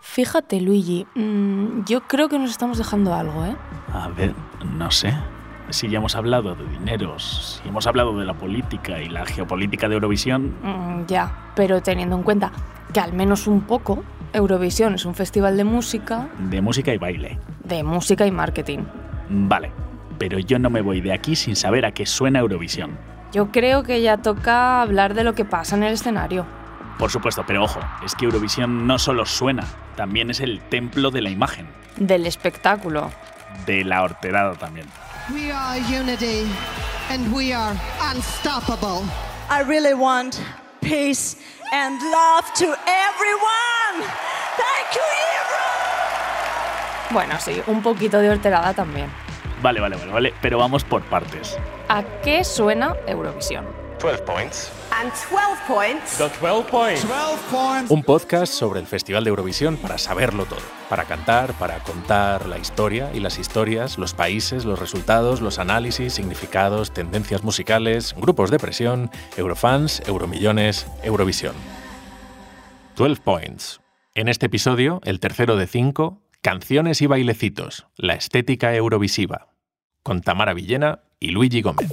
Fíjate, Luigi, mm, yo creo que nos estamos dejando algo, ¿eh? A ver, no sé. Si ya hemos hablado de dineros, si hemos hablado de la política y la geopolítica de Eurovisión. Mm, ya, pero teniendo en cuenta que al menos un poco, Eurovisión es un festival de música. De música y baile. De música y marketing. Vale, pero yo no me voy de aquí sin saber a qué suena Eurovisión. Yo creo que ya toca hablar de lo que pasa en el escenario. Por supuesto, pero ojo, es que Eurovisión no solo suena, también es el templo de la imagen. Del espectáculo. De la horterada también. We are unity and we are unstoppable. I really want peace and love to everyone. Thank you, Bueno, sí, un poquito de horterada también. Vale, vale, vale, vale, pero vamos por partes. ¿A qué suena Eurovisión? 12 points. And 12 points. The 12 points. 12 points. Un podcast sobre el Festival de Eurovisión para saberlo todo. Para cantar, para contar la historia y las historias, los países, los resultados, los análisis, significados, tendencias musicales, grupos de presión, Eurofans, Euromillones, Eurovisión. 12 Points. En este episodio, el tercero de cinco, Canciones y bailecitos, la estética eurovisiva, con Tamara Villena y Luigi Gómez.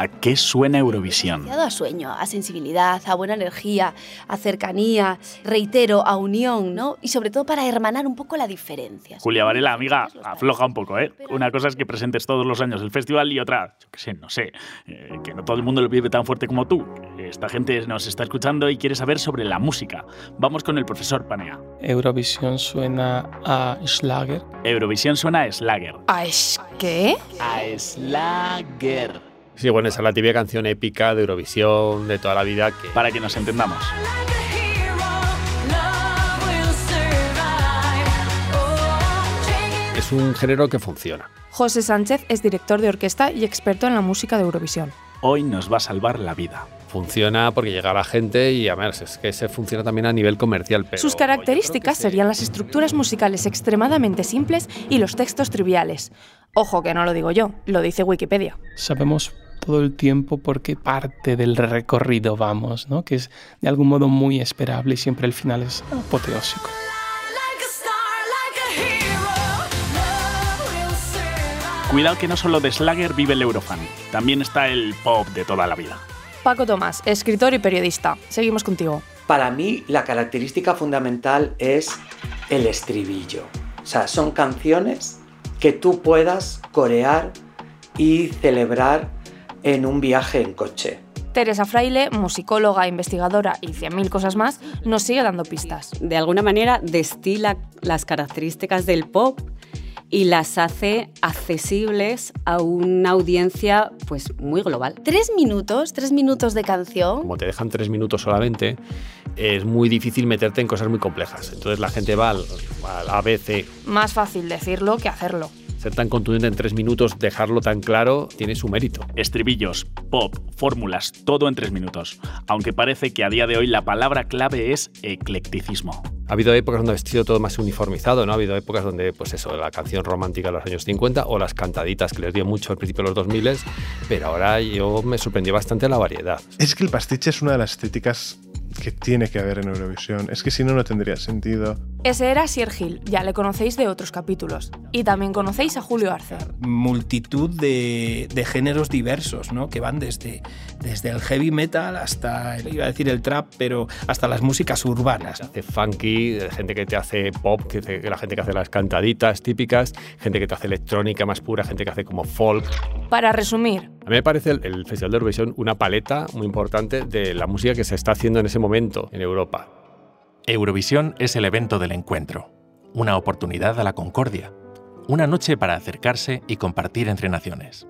¿A qué suena Eurovisión? a sueño, a sensibilidad, a buena energía, a cercanía, reitero, a unión, ¿no? Y sobre todo para hermanar un poco la diferencia. Julia Varela, amiga, afloja un poco, ¿eh? Una cosa es que presentes todos los años el festival y otra, yo qué sé, no sé, eh, que no todo el mundo lo vive tan fuerte como tú. Esta gente nos está escuchando y quiere saber sobre la música. Vamos con el profesor Panea. Eurovisión suena a Schlager. Eurovisión suena a Schlager. ¿A qué? A Schlager. Sí, bueno, esa es la tibia canción épica de Eurovisión de toda la vida que... Para que nos entendamos. Es un género que funciona. José Sánchez es director de orquesta y experto en la música de Eurovisión. Hoy nos va a salvar la vida. Funciona porque llega a la gente y además es que se funciona también a nivel comercial. Pero Sus características serían las estructuras musicales extremadamente simples y los textos triviales. Ojo que no lo digo yo, lo dice Wikipedia. Sabemos todo el tiempo por qué parte del recorrido vamos, ¿no? que es de algún modo muy esperable y siempre el final es apoteósico. Cuidado que no solo de Slager vive el Eurofan, también está el pop de toda la vida. Paco Tomás, escritor y periodista. Seguimos contigo. Para mí la característica fundamental es el estribillo. O sea, son canciones que tú puedas corear y celebrar en un viaje en coche. Teresa Fraile, musicóloga, investigadora y 100.000 cosas más, nos sigue dando pistas. De alguna manera destila las características del pop y las hace accesibles a una audiencia pues muy global. Tres minutos, tres minutos de canción. Como te dejan tres minutos solamente, es muy difícil meterte en cosas muy complejas. Entonces la gente va al, al ABC. Más fácil decirlo que hacerlo ser tan contundente en tres minutos, dejarlo tan claro, tiene su mérito. Estribillos, pop, fórmulas, todo en tres minutos. Aunque parece que a día de hoy la palabra clave es eclecticismo. Ha habido épocas donde ha sido todo más uniformizado, ¿no? Ha habido épocas donde, pues eso, la canción romántica de los años 50 o las cantaditas que les dio mucho al principio de los 2000, pero ahora yo me sorprendió bastante la variedad. Es que el pastiche es una de las estéticas que tiene que haber en Eurovisión. Es que si no, no tendría sentido. Ese era Sier Gil, ya le conocéis de otros capítulos. Y también conocéis a Julio Arce. Multitud de, de, géneros diversos, ¿no? Que van desde, desde el heavy metal hasta, iba a decir el trap, pero hasta las músicas urbanas. Hace funky, gente que te hace pop, que, que la gente que hace las cantaditas típicas, gente que te hace electrónica más pura, gente que hace como folk. Para resumir. A mí me parece el, el Festival de Eurovisión una paleta muy importante de la música que se está haciendo en ese momento en Europa. Eurovisión es el evento del encuentro, una oportunidad a la concordia, una noche para acercarse y compartir entre naciones.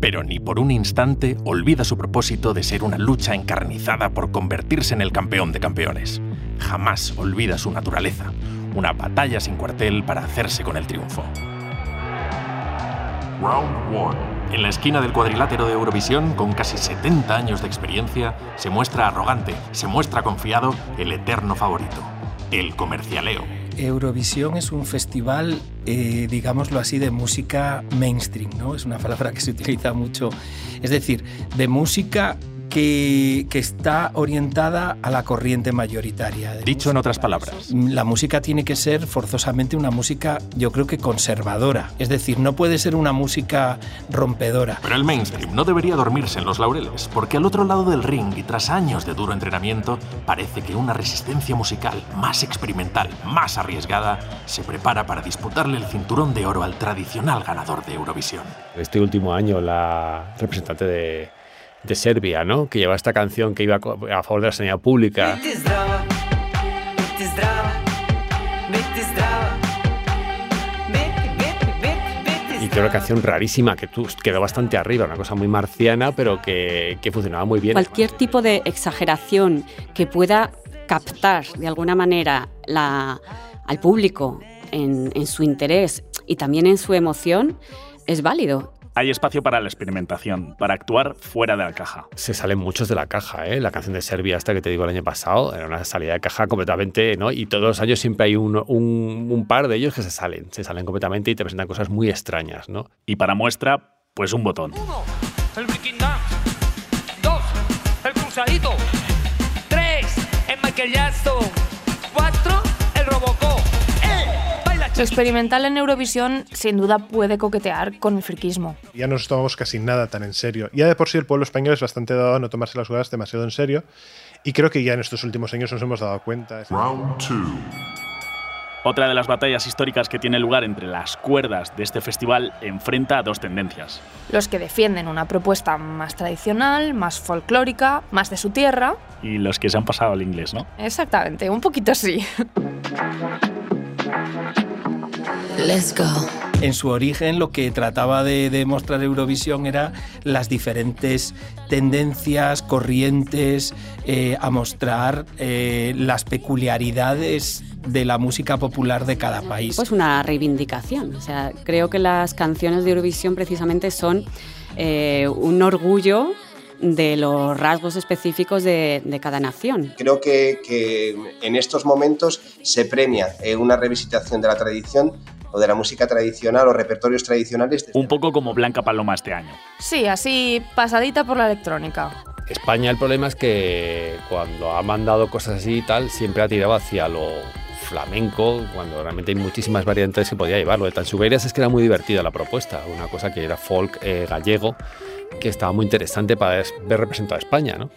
Pero ni por un instante olvida su propósito de ser una lucha encarnizada por convertirse en el campeón de campeones. Jamás olvida su naturaleza, una batalla sin cuartel para hacerse con el triunfo. Round 1. En la esquina del cuadrilátero de Eurovisión, con casi 70 años de experiencia, se muestra arrogante, se muestra confiado el eterno favorito, el comercialeo. Eurovisión es un festival, eh, digámoslo así, de música mainstream, ¿no? Es una palabra que se utiliza mucho. Es decir, de música que, que, está orientada a la corriente mayoritaria. Dicho en otras palabras. La música tiene que ser forzosamente una música, yo creo que conservadora. Es decir, no puede ser una música rompedora. Pero el mainstream no debería dormirse en los laureles, porque al otro lado del ring y tras años de duro entrenamiento, parece que una resistencia musical más experimental, más arriesgada, se prepara para disputarle el cinturón de oro al tradicional ganador de Eurovisión. Este último año, la representante de de Serbia, ¿no? Que lleva esta canción que iba a favor de la sanidad pública. Y que una canción rarísima que tú quedó bastante arriba, una cosa muy marciana, pero que, que funcionaba muy bien. Cualquier tipo de exageración que pueda captar de alguna manera la, al público en, en su interés y también en su emoción es válido hay espacio para la experimentación, para actuar fuera de la caja. Se salen muchos de la caja, ¿eh? La canción de Serbia, esta que te digo el año pasado, era una salida de caja completamente, ¿no? Y todos los años siempre hay un, un, un par de ellos que se salen, se salen completamente y te presentan cosas muy extrañas, ¿no? Y para muestra, pues un botón. Uno, el breaking dance. Dos, el cruzadito. Tres, el Michael Jackson. Cuatro, el Robocop. Lo experimental en Eurovisión sin duda puede coquetear con el friquismo. Ya no nos tomamos casi nada tan en serio. Ya de por sí el pueblo español es bastante dado a no tomarse las jugadas demasiado en serio y creo que ya en estos últimos años nos hemos dado cuenta. Otra de las batallas históricas que tiene lugar entre las cuerdas de este festival enfrenta a dos tendencias. Los que defienden una propuesta más tradicional, más folclórica, más de su tierra. Y los que se han pasado al inglés, ¿no? Exactamente, un poquito así. Let's go. En su origen lo que trataba de demostrar Eurovisión era las diferentes tendencias, corrientes, eh, a mostrar eh, las peculiaridades de la música popular de cada país. Pues una reivindicación. O sea, creo que las canciones de Eurovisión precisamente son eh, un orgullo de los rasgos específicos de, de cada nación. Creo que, que, en estos momentos se premia una revisitación de la tradición o de la música tradicional o repertorios tradicionales. Un poco como Blanca Paloma este año. Sí, así pasadita por la electrónica. España el problema es que cuando ha mandado cosas así y tal, siempre ha tirado hacia lo flamenco, cuando realmente hay muchísimas variantes que podía llevarlo. De Tansuberias es que era muy divertida la propuesta, una cosa que era folk eh, gallego, que estaba muy interesante para ver representado a España, ¿no?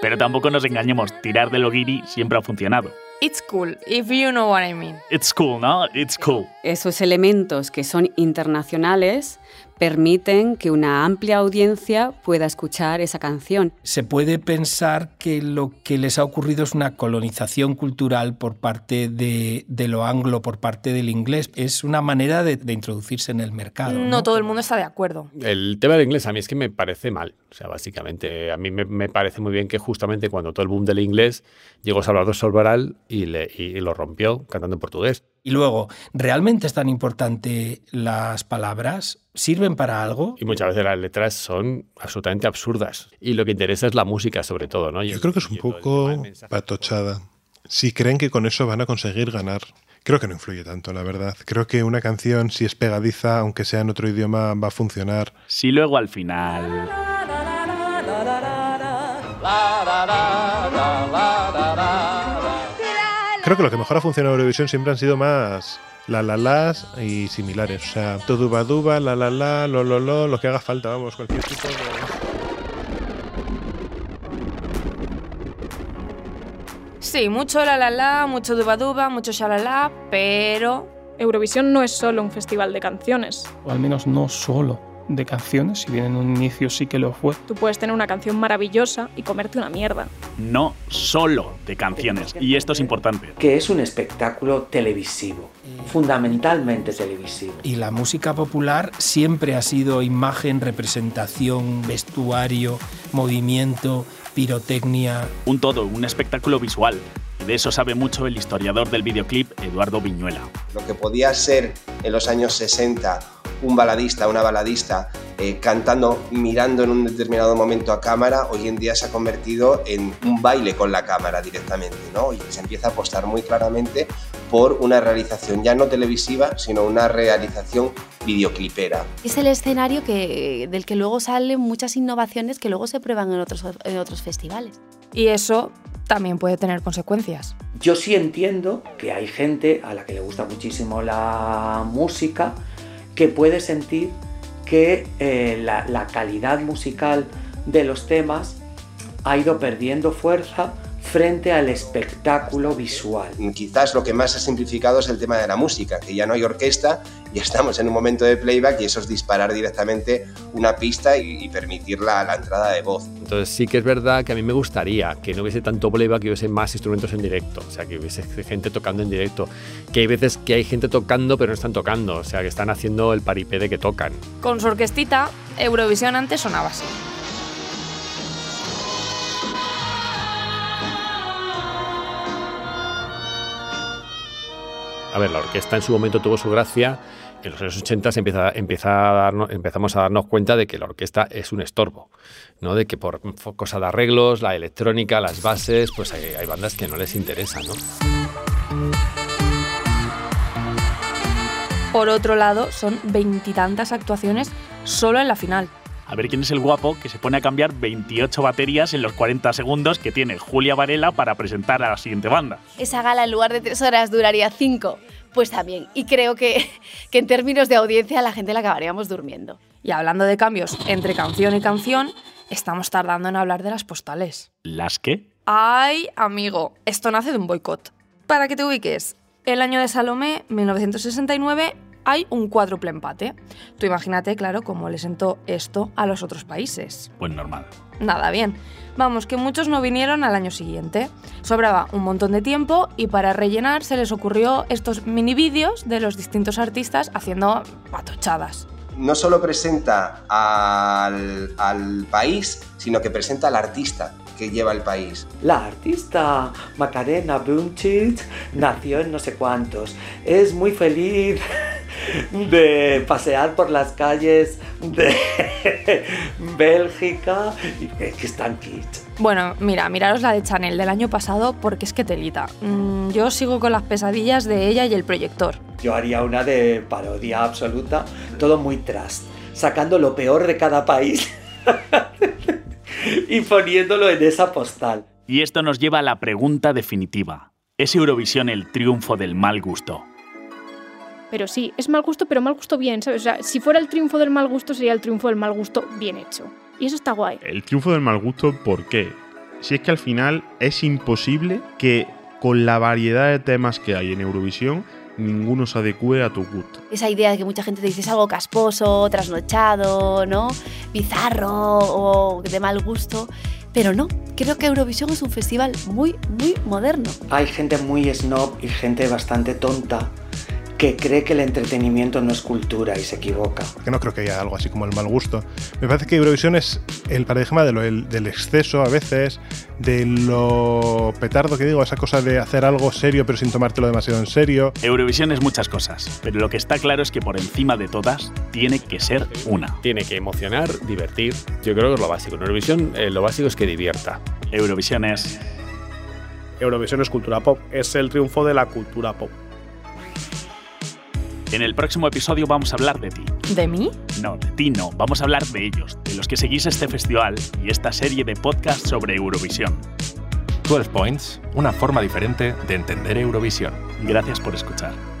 Pero tampoco nos engañemos, tirar de lo guiri siempre ha funcionado. It's cool, if you know what I mean. It's cool, ¿no? It's cool. Esos elementos que son internacionales permiten que una amplia audiencia pueda escuchar esa canción. Se puede pensar que lo que les ha ocurrido es una colonización cultural por parte de, de lo anglo, por parte del inglés. Es una manera de, de introducirse en el mercado. No, ¿no? todo el mundo está de acuerdo. El tema del inglés a mí es que me parece mal. O sea, básicamente, a mí me, me parece muy bien que justamente cuando todo el boom del inglés llegó Salvador Solvaral y, le, y lo rompió cantando en portugués. Y luego, ¿realmente es tan importante las palabras? ¿Sirven para algo? Y muchas veces las letras son absolutamente absurdas. Y lo que interesa es la música, sobre todo, ¿no? Yo creo que es un poco patochada. Si creen que con eso van a conseguir ganar. Creo que no influye tanto, la verdad. Creo que una canción, si es pegadiza, aunque sea en otro idioma, va a funcionar. Si luego al final... Creo que lo que mejor ha funcionado en Eurovisión siempre han sido más la la las y similares. O sea, duba duba, la la la, lo lo lo, lo que haga falta, vamos, cualquier tipo de. Sí, mucho la la la, mucho duba duba, mucho shalala, pero Eurovisión no es solo un festival de canciones. O al menos no solo de canciones, si bien en un inicio sí que lo fue. Tú puedes tener una canción maravillosa y comerte una mierda. No solo de canciones, y esto es importante. Que es un espectáculo televisivo, fundamentalmente televisivo. Y la música popular siempre ha sido imagen, representación, vestuario, movimiento, pirotecnia. Un todo, un espectáculo visual. Y de eso sabe mucho el historiador del videoclip, Eduardo Viñuela. Lo que podía ser en los años 60 un baladista, una baladista eh, cantando, mirando en un determinado momento a cámara, hoy en día se ha convertido en un baile con la cámara directamente, ¿no? Y se empieza a apostar muy claramente por una realización ya no televisiva, sino una realización videoclipera. Es el escenario que, del que luego salen muchas innovaciones que luego se prueban en otros, en otros festivales. Y eso también puede tener consecuencias. Yo sí entiendo que hay gente a la que le gusta muchísimo la música que puede sentir que eh, la, la calidad musical de los temas ha ido perdiendo fuerza frente al espectáculo visual. Quizás lo que más ha simplificado es el tema de la música, que ya no hay orquesta, ya estamos en un momento de playback y eso es disparar directamente una pista y, permitir la, la, entrada de voz. Entonces sí que es verdad que a mí me gustaría que no hubiese tanto playback, que hubiese más instrumentos en directo, o sea, que hubiese gente tocando en directo, que hay veces que hay gente tocando pero no están tocando, o sea, que están haciendo el paripé de que tocan. Con su orquestita, Eurovisión antes sonaba así. A ver, la orquesta en su momento tuvo su gracia. En los años 80 empieza, empieza a darnos, empezamos a darnos cuenta de que la orquesta es un estorbo, ¿no? de que por cosa de arreglos, la electrónica, las bases, pues hay, bandas que no les interesa. ¿no? Por otro lado, son veintitantas actuaciones solo en la final. A ver quién es el guapo que se pone a cambiar 28 baterías en los 40 segundos que tiene Julia Varela para presentar a la siguiente banda. Esa gala en lugar de tres horas duraría cinco. Pues también. Y creo que, que en términos de audiencia la gente la acabaríamos durmiendo. Y hablando de cambios entre canción y canción, estamos tardando en hablar de las postales. ¿Las qué? Ay, amigo, esto nace de un boicot. Para que te ubiques, el año de Salomé, 1969, hay un cuádruple empate. Tú imagínate, claro, cómo le sentó esto a los otros países. Pues normal. Nada bien. Vamos, que muchos no vinieron al año siguiente. Sobraba un montón de tiempo y para rellenar se les ocurrió estos mini vídeos de los distintos artistas haciendo patochadas. No solo presenta al, al país, sino que presenta al artista que lleva el país. La artista Macarena Bunchit nació en no sé cuántos. Es muy feliz de pasear por las calles de Bélgica y que están kits. Bueno, mira, miraros la de Chanel del año pasado porque es que telita. Mm, yo sigo con las pesadillas de ella y el proyector. Yo haría una de parodia absoluta, todo muy tras, sacando lo peor de cada país y poniéndolo en esa postal. Y esto nos lleva a la pregunta definitiva. ¿Es Eurovisión el triunfo del mal gusto? Pero sí, es mal gusto, pero mal gusto bien, ¿sabes? O sea, si fuera el triunfo del mal gusto, sería el triunfo del mal gusto bien hecho. Y eso está guay. El triunfo del mal gusto, ¿por qué? Si es que al final es imposible que con la variedad de temas que hay en Eurovisión, ninguno se adecue a tu gusto. Esa idea de que mucha gente te dice es algo casposo, trasnochado, ¿no? Bizarro o de mal gusto. Pero no, creo que Eurovisión es un festival muy, muy moderno. Hay gente muy snob y gente bastante tonta que cree que el entretenimiento no es cultura y se equivoca. Que no creo que haya algo así como el mal gusto. Me parece que Eurovisión es el paradigma de lo, el, del exceso a veces, de lo petardo que digo, esa cosa de hacer algo serio pero sin tomártelo demasiado en serio. Eurovisión es muchas cosas, pero lo que está claro es que por encima de todas tiene que ser una. Tiene que emocionar, divertir. Yo creo que es lo básico. En Eurovisión eh, lo básico es que divierta. Eurovisión es... Eurovisión es cultura pop, es el triunfo de la cultura pop. En el próximo episodio vamos a hablar de ti. ¿De mí? No, de ti no. Vamos a hablar de ellos, de los que seguís este festival y esta serie de podcast sobre Eurovisión. 12 Points, una forma diferente de entender Eurovisión. Gracias por escuchar.